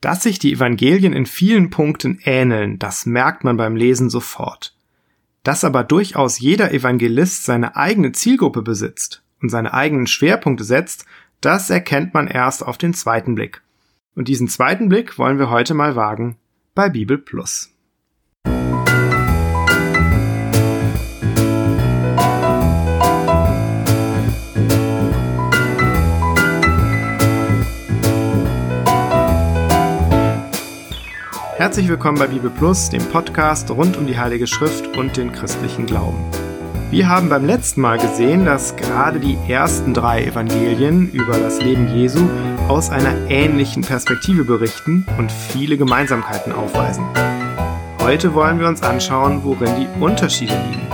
Dass sich die Evangelien in vielen Punkten ähneln, das merkt man beim Lesen sofort. Dass aber durchaus jeder Evangelist seine eigene Zielgruppe besitzt und seine eigenen Schwerpunkte setzt, das erkennt man erst auf den zweiten Blick. Und diesen zweiten Blick wollen wir heute mal wagen bei Bibel Plus. Herzlich willkommen bei Bibel Plus, dem Podcast rund um die Heilige Schrift und den christlichen Glauben. Wir haben beim letzten Mal gesehen, dass gerade die ersten drei Evangelien über das Leben Jesu aus einer ähnlichen Perspektive berichten und viele Gemeinsamkeiten aufweisen. Heute wollen wir uns anschauen, worin die Unterschiede liegen.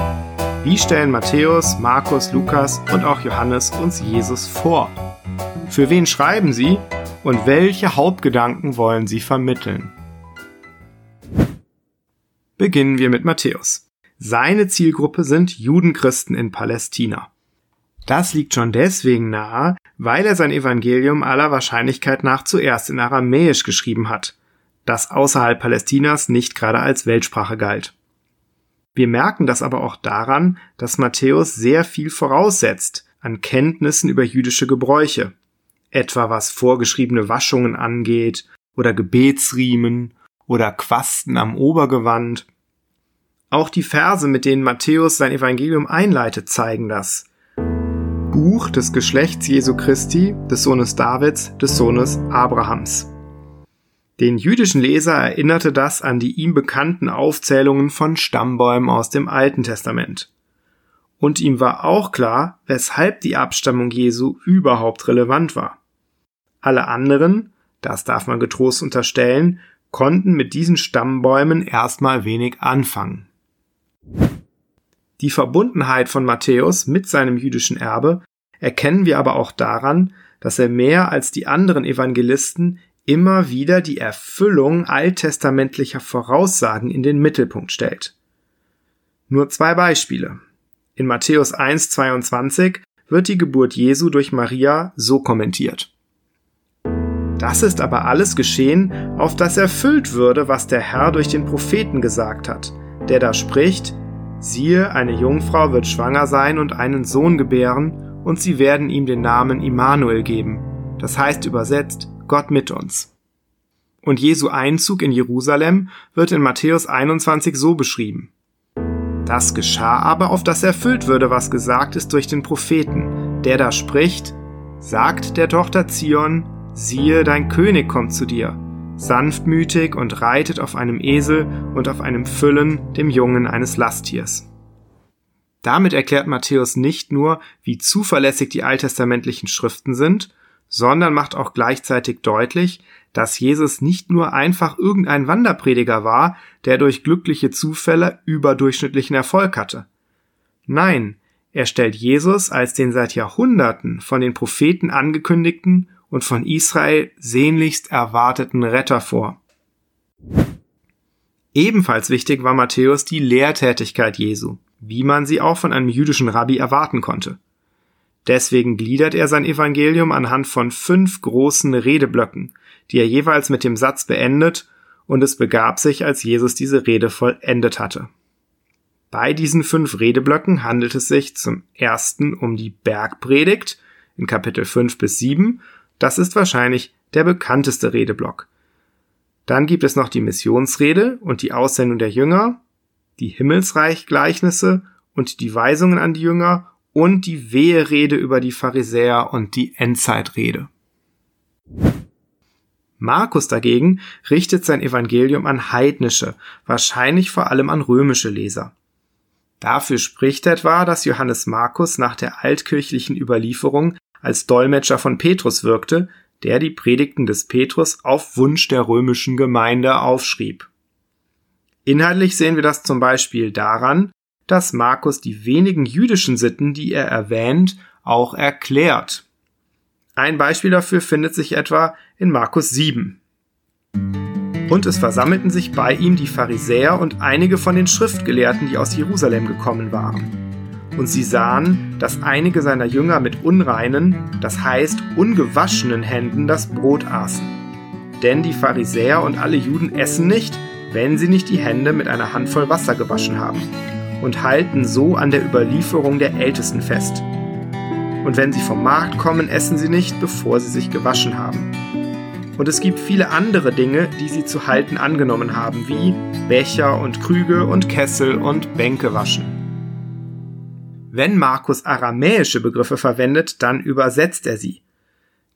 Wie stellen Matthäus, Markus, Lukas und auch Johannes uns Jesus vor? Für wen schreiben sie und welche Hauptgedanken wollen sie vermitteln? Beginnen wir mit Matthäus. Seine Zielgruppe sind Judenchristen in Palästina. Das liegt schon deswegen nahe, weil er sein Evangelium aller Wahrscheinlichkeit nach zuerst in Aramäisch geschrieben hat, das außerhalb Palästinas nicht gerade als Weltsprache galt. Wir merken das aber auch daran, dass Matthäus sehr viel voraussetzt an Kenntnissen über jüdische Gebräuche, etwa was vorgeschriebene Waschungen angeht oder Gebetsriemen oder Quasten am Obergewand. Auch die Verse, mit denen Matthäus sein Evangelium einleitet, zeigen das. Buch des Geschlechts Jesu Christi, des Sohnes Davids, des Sohnes Abrahams. Den jüdischen Leser erinnerte das an die ihm bekannten Aufzählungen von Stammbäumen aus dem Alten Testament. Und ihm war auch klar, weshalb die Abstammung Jesu überhaupt relevant war. Alle anderen, das darf man getrost unterstellen, konnten mit diesen Stammbäumen erstmal wenig anfangen. Die Verbundenheit von Matthäus mit seinem jüdischen Erbe erkennen wir aber auch daran, dass er mehr als die anderen Evangelisten immer wieder die Erfüllung alttestamentlicher Voraussagen in den Mittelpunkt stellt. Nur zwei Beispiele. In Matthäus 1,22 wird die Geburt Jesu durch Maria so kommentiert. Das ist aber alles geschehen, auf das erfüllt würde, was der Herr durch den Propheten gesagt hat, der da spricht, siehe, eine Jungfrau wird schwanger sein und einen Sohn gebären, und sie werden ihm den Namen Immanuel geben, das heißt übersetzt Gott mit uns. Und Jesu Einzug in Jerusalem wird in Matthäus 21 so beschrieben. Das geschah aber, auf das erfüllt würde, was gesagt ist durch den Propheten, der da spricht, sagt der Tochter Zion, siehe, dein König kommt zu dir, sanftmütig und reitet auf einem Esel und auf einem Füllen, dem Jungen eines Lasttiers. Damit erklärt Matthäus nicht nur, wie zuverlässig die alttestamentlichen Schriften sind, sondern macht auch gleichzeitig deutlich, dass Jesus nicht nur einfach irgendein Wanderprediger war, der durch glückliche Zufälle überdurchschnittlichen Erfolg hatte. Nein, er stellt Jesus als den seit Jahrhunderten von den Propheten angekündigten und von Israel sehnlichst erwarteten Retter vor. Ebenfalls wichtig war Matthäus die Lehrtätigkeit Jesu, wie man sie auch von einem jüdischen Rabbi erwarten konnte. Deswegen gliedert er sein Evangelium anhand von fünf großen Redeblöcken, die er jeweils mit dem Satz beendet, und es begab sich, als Jesus diese Rede vollendet hatte. Bei diesen fünf Redeblöcken handelt es sich zum ersten um die Bergpredigt in Kapitel 5 bis 7 das ist wahrscheinlich der bekannteste Redeblock. Dann gibt es noch die Missionsrede und die Aussendung der Jünger, die Himmelsreichgleichnisse und die Weisungen an die Jünger und die Weherede über die Pharisäer und die Endzeitrede. Markus dagegen richtet sein Evangelium an heidnische, wahrscheinlich vor allem an römische Leser. Dafür spricht etwa, dass Johannes Markus nach der altkirchlichen Überlieferung als Dolmetscher von Petrus wirkte, der die Predigten des Petrus auf Wunsch der römischen Gemeinde aufschrieb. Inhaltlich sehen wir das zum Beispiel daran, dass Markus die wenigen jüdischen Sitten, die er erwähnt, auch erklärt. Ein Beispiel dafür findet sich etwa in Markus 7. Und es versammelten sich bei ihm die Pharisäer und einige von den Schriftgelehrten, die aus Jerusalem gekommen waren. Und sie sahen, dass einige seiner Jünger mit unreinen, das heißt ungewaschenen Händen das Brot aßen. denn die Pharisäer und alle Juden essen nicht, wenn sie nicht die Hände mit einer Handvoll Wasser gewaschen haben und halten so an der Überlieferung der Ältesten fest. Und wenn sie vom Markt kommen, essen sie nicht, bevor sie sich gewaschen haben. Und es gibt viele andere Dinge, die sie zu halten angenommen haben, wie Becher und Krüge und Kessel und Bänke waschen. Wenn Markus aramäische Begriffe verwendet, dann übersetzt er sie.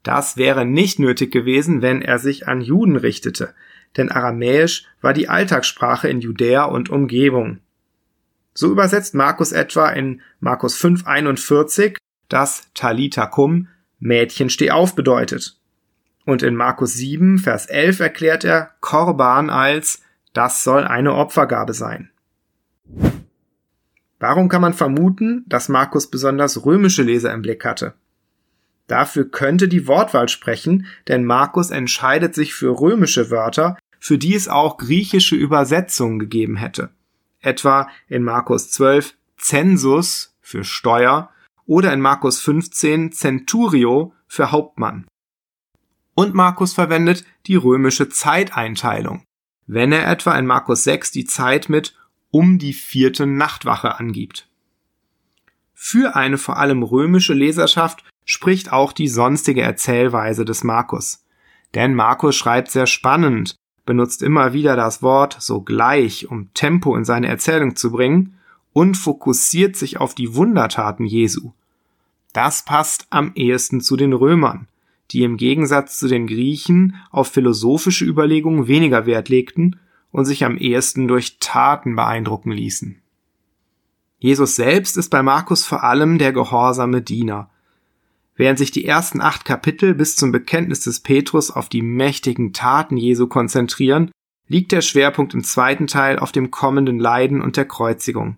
Das wäre nicht nötig gewesen, wenn er sich an Juden richtete, denn Aramäisch war die Alltagssprache in Judäa und Umgebung. So übersetzt Markus etwa in Markus 5,41, dass Talita cum Mädchen steh auf bedeutet. Und in Markus 7, Vers 11 erklärt er Korban als das soll eine Opfergabe sein. Warum kann man vermuten, dass Markus besonders römische Leser im Blick hatte? Dafür könnte die Wortwahl sprechen, denn Markus entscheidet sich für römische Wörter, für die es auch griechische Übersetzungen gegeben hätte. Etwa in Markus 12 Census für Steuer oder in Markus 15 Centurio für Hauptmann. Und Markus verwendet die römische Zeiteinteilung, wenn er etwa in Markus 6 die Zeit mit um die vierte Nachtwache angibt. Für eine vor allem römische Leserschaft spricht auch die sonstige Erzählweise des Markus. Denn Markus schreibt sehr spannend, benutzt immer wieder das Wort sogleich, um Tempo in seine Erzählung zu bringen und fokussiert sich auf die Wundertaten Jesu. Das passt am ehesten zu den Römern, die im Gegensatz zu den Griechen auf philosophische Überlegungen weniger Wert legten und sich am ehesten durch Taten beeindrucken ließen. Jesus selbst ist bei Markus vor allem der gehorsame Diener. Während sich die ersten acht Kapitel bis zum Bekenntnis des Petrus auf die mächtigen Taten Jesu konzentrieren, liegt der Schwerpunkt im zweiten Teil auf dem kommenden Leiden und der Kreuzigung.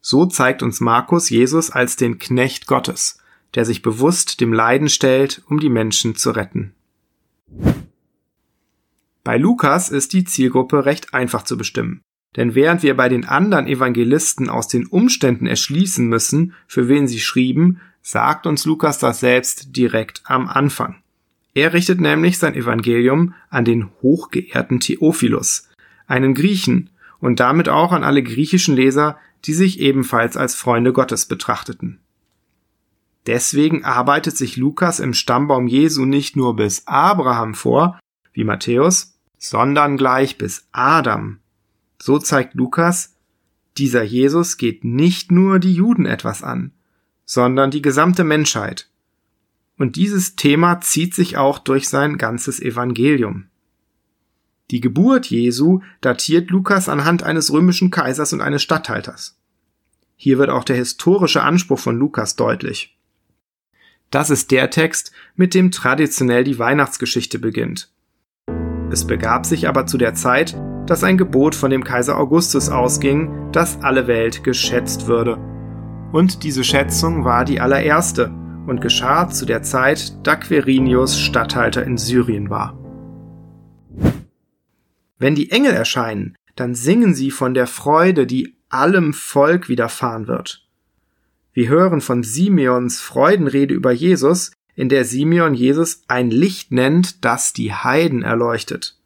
So zeigt uns Markus Jesus als den Knecht Gottes, der sich bewusst dem Leiden stellt, um die Menschen zu retten. Bei Lukas ist die Zielgruppe recht einfach zu bestimmen. Denn während wir bei den anderen Evangelisten aus den Umständen erschließen müssen, für wen sie schrieben, sagt uns Lukas das selbst direkt am Anfang. Er richtet nämlich sein Evangelium an den hochgeehrten Theophilus, einen Griechen, und damit auch an alle griechischen Leser, die sich ebenfalls als Freunde Gottes betrachteten. Deswegen arbeitet sich Lukas im Stammbaum Jesu nicht nur bis Abraham vor, wie Matthäus, sondern gleich bis Adam. So zeigt Lukas, dieser Jesus geht nicht nur die Juden etwas an, sondern die gesamte Menschheit. Und dieses Thema zieht sich auch durch sein ganzes Evangelium. Die Geburt Jesu datiert Lukas anhand eines römischen Kaisers und eines Statthalters. Hier wird auch der historische Anspruch von Lukas deutlich. Das ist der Text, mit dem traditionell die Weihnachtsgeschichte beginnt. Es begab sich aber zu der Zeit, dass ein Gebot von dem Kaiser Augustus ausging, dass alle Welt geschätzt würde. Und diese Schätzung war die allererste und geschah zu der Zeit, da Quirinius Statthalter in Syrien war. Wenn die Engel erscheinen, dann singen sie von der Freude, die allem Volk widerfahren wird. Wir hören von Simeons Freudenrede über Jesus, in der Simeon Jesus ein Licht nennt, das die Heiden erleuchtet.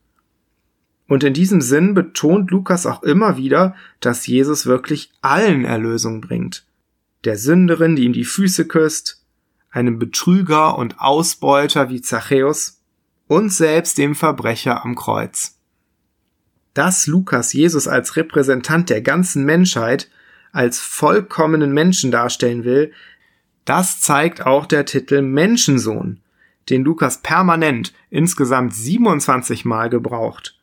Und in diesem Sinn betont Lukas auch immer wieder, dass Jesus wirklich allen Erlösung bringt. Der Sünderin, die ihm die Füße küsst, einem Betrüger und Ausbeuter wie Zachäus und selbst dem Verbrecher am Kreuz. Dass Lukas Jesus als Repräsentant der ganzen Menschheit als vollkommenen Menschen darstellen will, das zeigt auch der Titel Menschensohn, den Lukas permanent insgesamt 27 Mal gebraucht.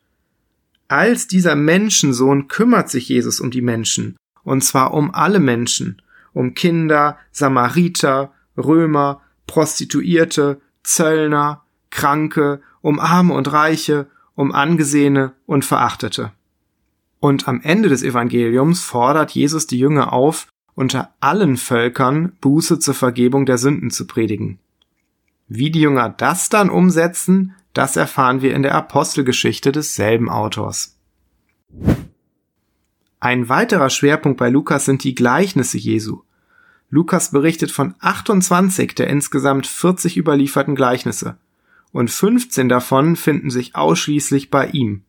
Als dieser Menschensohn kümmert sich Jesus um die Menschen, und zwar um alle Menschen, um Kinder, Samariter, Römer, Prostituierte, Zöllner, Kranke, um Arme und Reiche, um Angesehene und Verachtete. Und am Ende des Evangeliums fordert Jesus die Jünger auf, unter allen Völkern Buße zur Vergebung der Sünden zu predigen. Wie die Jünger das dann umsetzen, das erfahren wir in der Apostelgeschichte desselben Autors. Ein weiterer Schwerpunkt bei Lukas sind die Gleichnisse Jesu. Lukas berichtet von 28 der insgesamt 40 überlieferten Gleichnisse. und 15 davon finden sich ausschließlich bei ihm.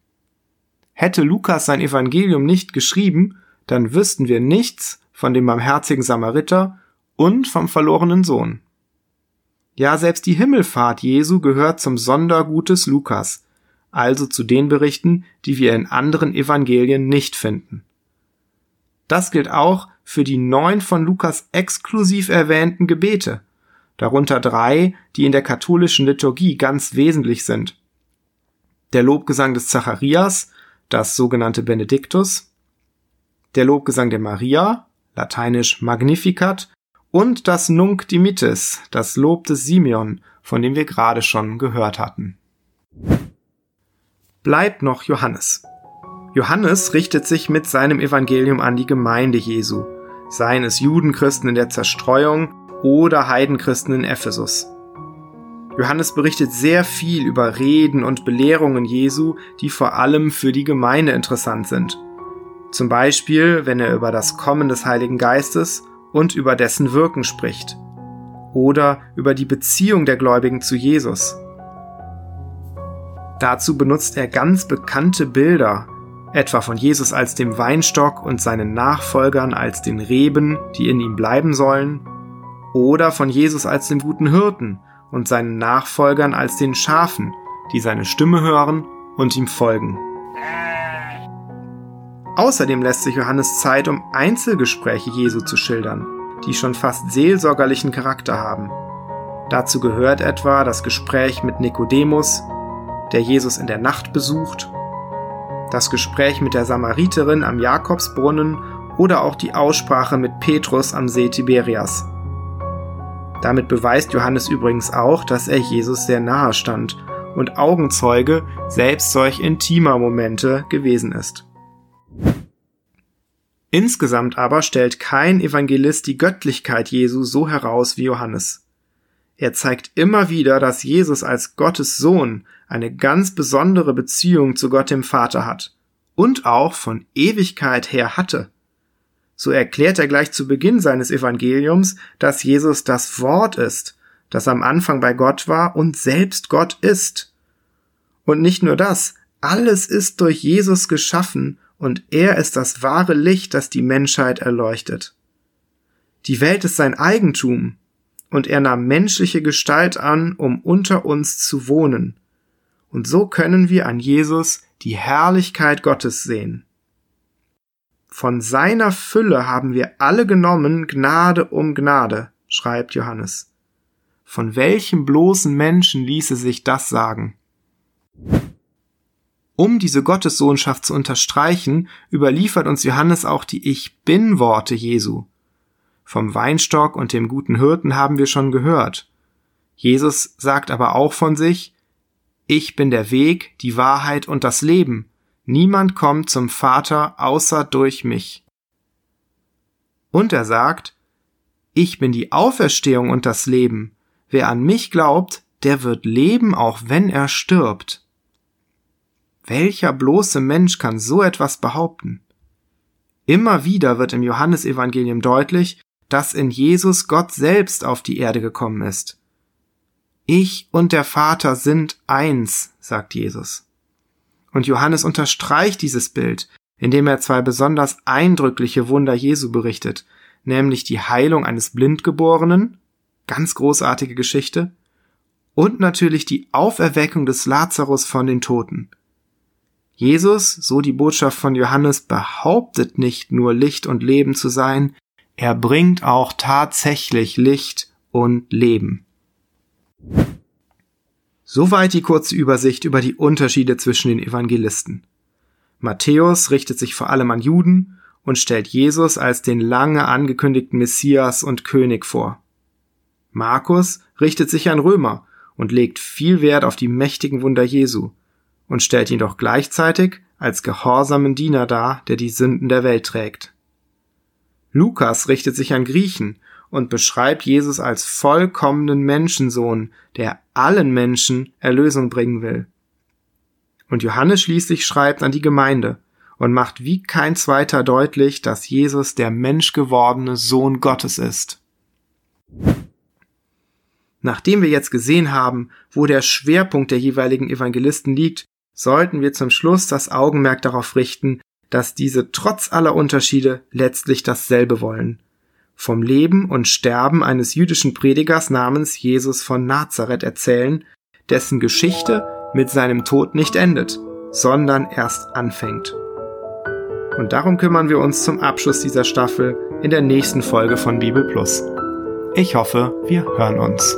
Hätte Lukas sein Evangelium nicht geschrieben, dann wüssten wir nichts von dem barmherzigen Samariter und vom verlorenen Sohn. Ja, selbst die Himmelfahrt Jesu gehört zum Sondergut des Lukas, also zu den Berichten, die wir in anderen Evangelien nicht finden. Das gilt auch für die neun von Lukas exklusiv erwähnten Gebete, darunter drei, die in der katholischen Liturgie ganz wesentlich sind. Der Lobgesang des Zacharias, das sogenannte Benediktus, der Lobgesang der Maria, lateinisch Magnificat, und das Nunc Dimittis, das Lob des Simeon, von dem wir gerade schon gehört hatten. Bleibt noch Johannes. Johannes richtet sich mit seinem Evangelium an die Gemeinde Jesu, seien es Judenchristen in der Zerstreuung oder Heidenchristen in Ephesus. Johannes berichtet sehr viel über Reden und Belehrungen Jesu, die vor allem für die Gemeinde interessant sind. Zum Beispiel, wenn er über das Kommen des Heiligen Geistes und über dessen Wirken spricht. Oder über die Beziehung der Gläubigen zu Jesus. Dazu benutzt er ganz bekannte Bilder, etwa von Jesus als dem Weinstock und seinen Nachfolgern als den Reben, die in ihm bleiben sollen, oder von Jesus als dem guten Hirten und seinen Nachfolgern als den Schafen, die seine Stimme hören und ihm folgen. Außerdem lässt sich Johannes Zeit, um Einzelgespräche Jesu zu schildern, die schon fast seelsorgerlichen Charakter haben. Dazu gehört etwa das Gespräch mit Nikodemus, der Jesus in der Nacht besucht das Gespräch mit der Samariterin am Jakobsbrunnen oder auch die Aussprache mit Petrus am See Tiberias. Damit beweist Johannes übrigens auch, dass er Jesus sehr nahe stand und Augenzeuge selbst solch intimer Momente gewesen ist. Insgesamt aber stellt kein Evangelist die Göttlichkeit Jesu so heraus wie Johannes. Er zeigt immer wieder, dass Jesus als Gottes Sohn eine ganz besondere Beziehung zu Gott dem Vater hat und auch von Ewigkeit her hatte. So erklärt er gleich zu Beginn seines Evangeliums, dass Jesus das Wort ist, das am Anfang bei Gott war und selbst Gott ist. Und nicht nur das, alles ist durch Jesus geschaffen und er ist das wahre Licht, das die Menschheit erleuchtet. Die Welt ist sein Eigentum, und er nahm menschliche Gestalt an, um unter uns zu wohnen. Und so können wir an Jesus die Herrlichkeit Gottes sehen. Von seiner Fülle haben wir alle genommen, Gnade um Gnade, schreibt Johannes. Von welchem bloßen Menschen ließe sich das sagen? Um diese Gottessohnschaft zu unterstreichen, überliefert uns Johannes auch die Ich bin Worte Jesu. Vom Weinstock und dem guten Hirten haben wir schon gehört. Jesus sagt aber auch von sich, ich bin der Weg, die Wahrheit und das Leben. Niemand kommt zum Vater außer durch mich. Und er sagt, ich bin die Auferstehung und das Leben. Wer an mich glaubt, der wird leben, auch wenn er stirbt. Welcher bloße Mensch kann so etwas behaupten? Immer wieder wird im Johannesevangelium deutlich, dass in Jesus Gott selbst auf die Erde gekommen ist. Ich und der Vater sind eins, sagt Jesus. Und Johannes unterstreicht dieses Bild, indem er zwei besonders eindrückliche Wunder Jesu berichtet, nämlich die Heilung eines Blindgeborenen, ganz großartige Geschichte, und natürlich die Auferweckung des Lazarus von den Toten. Jesus, so die Botschaft von Johannes, behauptet nicht nur Licht und Leben zu sein, er bringt auch tatsächlich Licht und Leben. Soweit die kurze Übersicht über die Unterschiede zwischen den Evangelisten. Matthäus richtet sich vor allem an Juden und stellt Jesus als den lange angekündigten Messias und König vor. Markus richtet sich an Römer und legt viel Wert auf die mächtigen Wunder Jesu und stellt ihn doch gleichzeitig als gehorsamen Diener dar, der die Sünden der Welt trägt. Lukas richtet sich an Griechen und beschreibt Jesus als vollkommenen Menschensohn, der allen Menschen Erlösung bringen will. Und Johannes schließlich schreibt an die Gemeinde und macht wie kein zweiter deutlich, dass Jesus der menschgewordene Sohn Gottes ist. Nachdem wir jetzt gesehen haben, wo der Schwerpunkt der jeweiligen Evangelisten liegt, sollten wir zum Schluss das Augenmerk darauf richten, dass diese trotz aller Unterschiede letztlich dasselbe wollen. Vom Leben und Sterben eines jüdischen Predigers namens Jesus von Nazareth erzählen, dessen Geschichte mit seinem Tod nicht endet, sondern erst anfängt. Und darum kümmern wir uns zum Abschluss dieser Staffel in der nächsten Folge von Bibel Plus. Ich hoffe, wir hören uns.